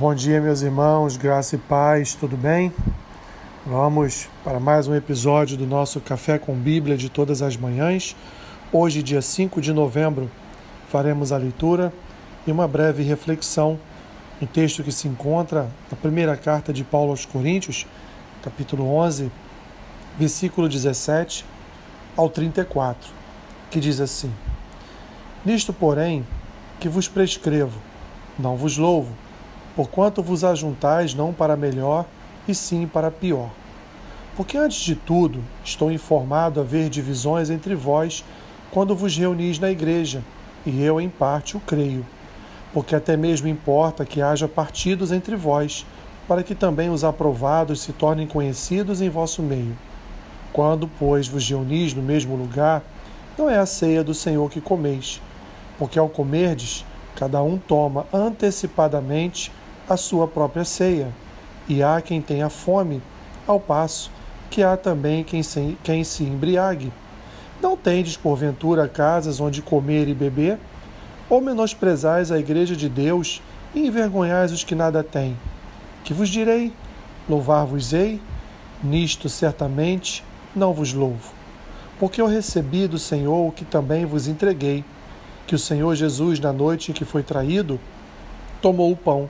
Bom dia, meus irmãos, graça e paz, tudo bem? Vamos para mais um episódio do nosso Café com Bíblia de todas as manhãs. Hoje, dia 5 de novembro, faremos a leitura e uma breve reflexão no texto que se encontra na primeira carta de Paulo aos Coríntios, capítulo 11, versículo 17 ao 34, que diz assim: Nisto, porém, que vos prescrevo, não vos louvo porquanto vos ajuntais não para melhor, e sim para pior. Porque antes de tudo estou informado haver divisões entre vós quando vos reunis na igreja, e eu em parte o creio. Porque até mesmo importa que haja partidos entre vós, para que também os aprovados se tornem conhecidos em vosso meio. Quando, pois, vos reunis no mesmo lugar, não é a ceia do Senhor que comeis, porque ao comerdes, cada um toma antecipadamente a sua própria ceia, e há quem tenha fome, ao passo que há também quem se, quem se embriague. Não tendes, porventura, casas onde comer e beber? Ou menosprezais a igreja de Deus e envergonhais os que nada têm? Que vos direi? Louvar-vos-ei? Nisto certamente não vos louvo. Porque eu recebi do Senhor o que também vos entreguei, que o Senhor Jesus, na noite em que foi traído, tomou o pão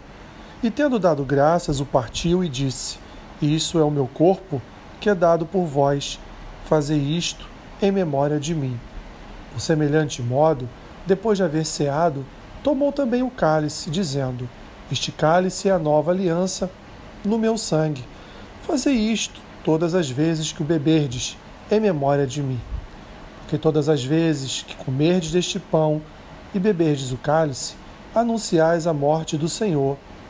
e tendo dado graças, o partiu e disse: Isso é o meu corpo, que é dado por vós. Fazei isto em memória de mim. Por semelhante modo, depois de haver ceado, tomou também o cálice, dizendo: Este cálice é a nova aliança no meu sangue. Fazei isto todas as vezes que o beberdes, em memória de mim. Porque todas as vezes que comerdes deste pão e beberdes o cálice, anunciais a morte do Senhor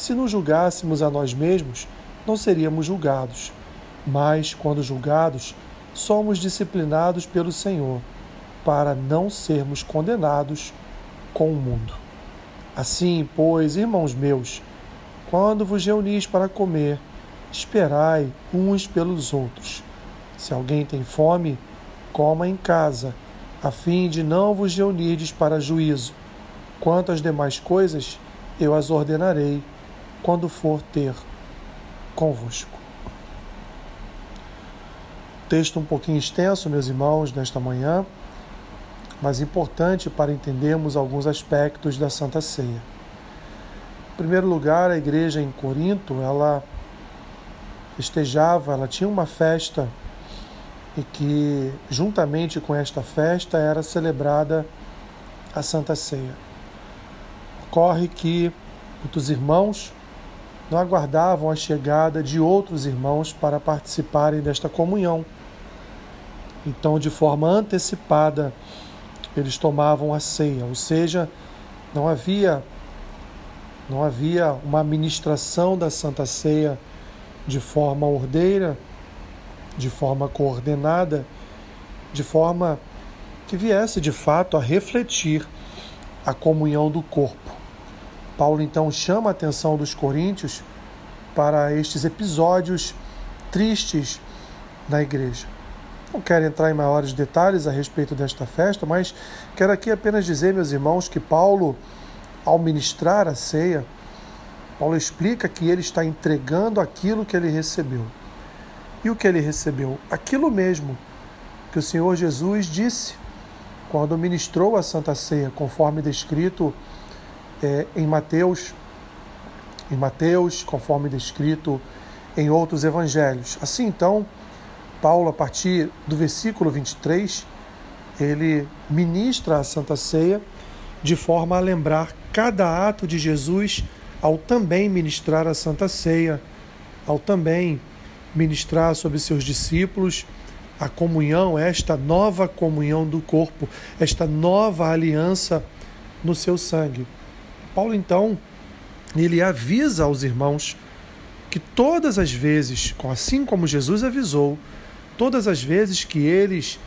se nos julgássemos a nós mesmos, não seríamos julgados. Mas, quando julgados, somos disciplinados pelo Senhor, para não sermos condenados com o mundo. Assim, pois, irmãos meus, quando vos reunis para comer, esperai uns pelos outros. Se alguém tem fome, coma em casa, a fim de não vos reunirdes para juízo. Quanto às demais coisas, eu as ordenarei quando for ter convosco. Texto um pouquinho extenso, meus irmãos, nesta manhã, mas importante para entendermos alguns aspectos da Santa Ceia. Em primeiro lugar, a igreja em Corinto, ela festejava, ela tinha uma festa e que juntamente com esta festa era celebrada a Santa Ceia. Ocorre que muitos irmãos não aguardavam a chegada de outros irmãos para participarem desta comunhão. Então, de forma antecipada, eles tomavam a ceia, ou seja, não havia não havia uma administração da Santa Ceia de forma ordeira, de forma coordenada, de forma que viesse de fato a refletir a comunhão do corpo. Paulo então chama a atenção dos coríntios para estes episódios tristes na igreja. Não quero entrar em maiores detalhes a respeito desta festa, mas quero aqui apenas dizer, meus irmãos, que Paulo, ao ministrar a ceia, Paulo explica que ele está entregando aquilo que ele recebeu. E o que ele recebeu? Aquilo mesmo que o Senhor Jesus disse quando ministrou a Santa Ceia, conforme descrito é, em Mateus, em Mateus, conforme descrito em outros evangelhos. Assim, então, Paulo, a partir do versículo 23, ele ministra a Santa Ceia de forma a lembrar cada ato de Jesus ao também ministrar a Santa Ceia, ao também ministrar sobre seus discípulos a comunhão, esta nova comunhão do corpo, esta nova aliança no seu sangue. Paulo, então, ele avisa aos irmãos que todas as vezes, assim como Jesus avisou, todas as vezes que eles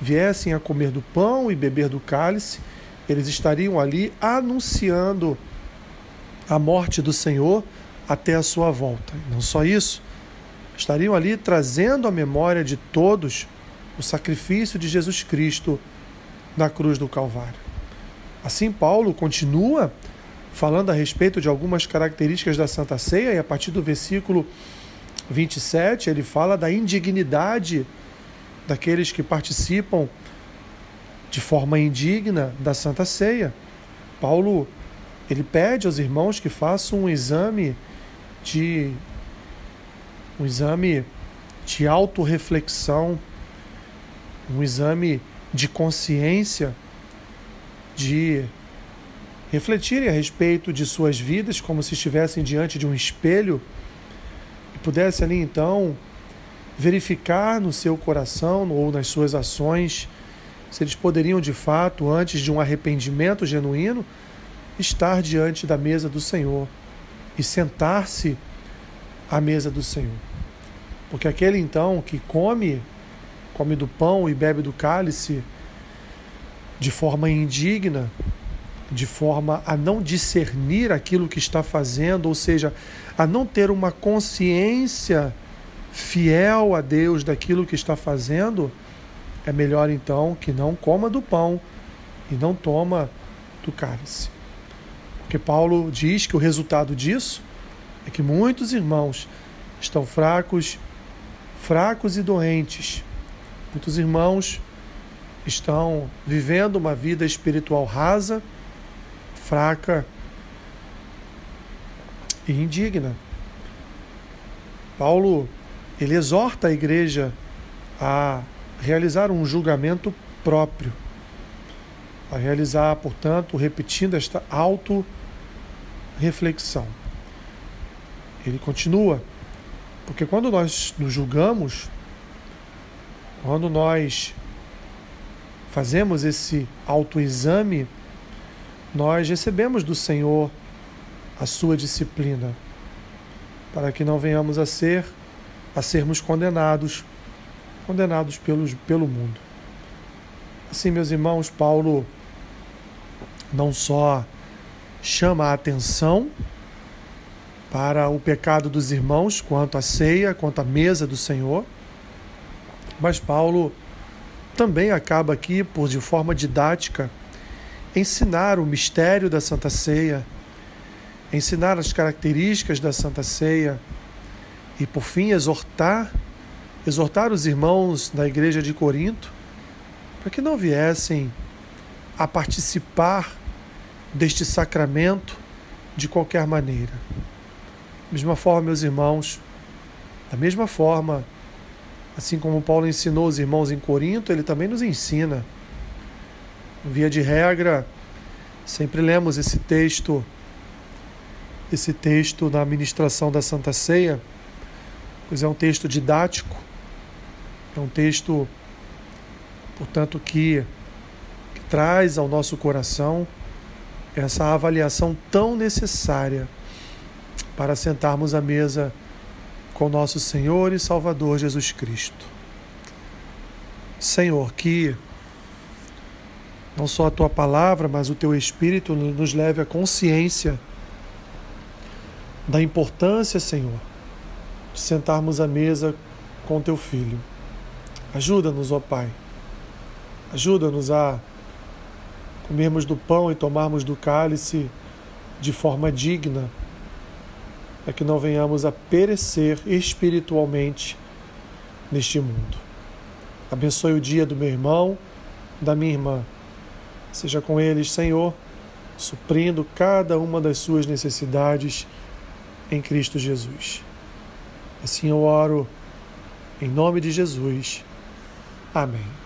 viessem a comer do pão e beber do cálice, eles estariam ali anunciando a morte do Senhor até a sua volta. Não só isso, estariam ali trazendo à memória de todos o sacrifício de Jesus Cristo na cruz do Calvário. Assim, Paulo continua falando a respeito de algumas características da Santa Ceia, e a partir do versículo 27 ele fala da indignidade daqueles que participam de forma indigna da Santa Ceia. Paulo ele pede aos irmãos que façam um exame de um exame de autorreflexão, um exame de consciência, de refletirem a respeito de suas vidas como se estivessem diante de um espelho e pudessem ali então verificar no seu coração ou nas suas ações se eles poderiam de fato, antes de um arrependimento genuíno, estar diante da mesa do Senhor e sentar-se à mesa do Senhor. Porque aquele então que come, come do pão e bebe do cálice de forma indigna, de forma a não discernir aquilo que está fazendo, ou seja, a não ter uma consciência fiel a Deus daquilo que está fazendo, é melhor então que não coma do pão e não toma do cálice. Porque Paulo diz que o resultado disso é que muitos irmãos estão fracos, fracos e doentes. Muitos irmãos estão vivendo uma vida espiritual rasa fraca e indigna. Paulo ele exorta a igreja a realizar um julgamento próprio, a realizar, portanto, repetindo esta auto-reflexão. Ele continua, porque quando nós nos julgamos, quando nós fazemos esse autoexame, nós recebemos do Senhor a sua disciplina, para que não venhamos a ser a sermos condenados, condenados pelos, pelo mundo. Assim, meus irmãos, Paulo não só chama a atenção para o pecado dos irmãos quanto à ceia, quanto à mesa do Senhor, mas Paulo também acaba aqui por de forma didática ensinar o mistério da Santa Ceia, ensinar as características da Santa Ceia e, por fim, exortar, exortar os irmãos da igreja de Corinto para que não viessem a participar deste sacramento de qualquer maneira. Da mesma forma, meus irmãos, da mesma forma, assim como Paulo ensinou os irmãos em Corinto, ele também nos ensina Via de regra, sempre lemos esse texto, esse texto na ministração da Santa Ceia, pois é um texto didático, é um texto, portanto, que, que traz ao nosso coração essa avaliação tão necessária para sentarmos à mesa com nosso Senhor e Salvador Jesus Cristo. Senhor, que não só a tua palavra, mas o teu espírito nos leve à consciência da importância, Senhor, de sentarmos à mesa com teu filho. Ajuda-nos, ó Pai. Ajuda-nos a comermos do pão e tomarmos do cálice de forma digna, para que não venhamos a perecer espiritualmente neste mundo. Abençoe o dia do meu irmão, da minha irmã Seja com eles, Senhor, suprindo cada uma das suas necessidades em Cristo Jesus. Assim eu oro, em nome de Jesus. Amém.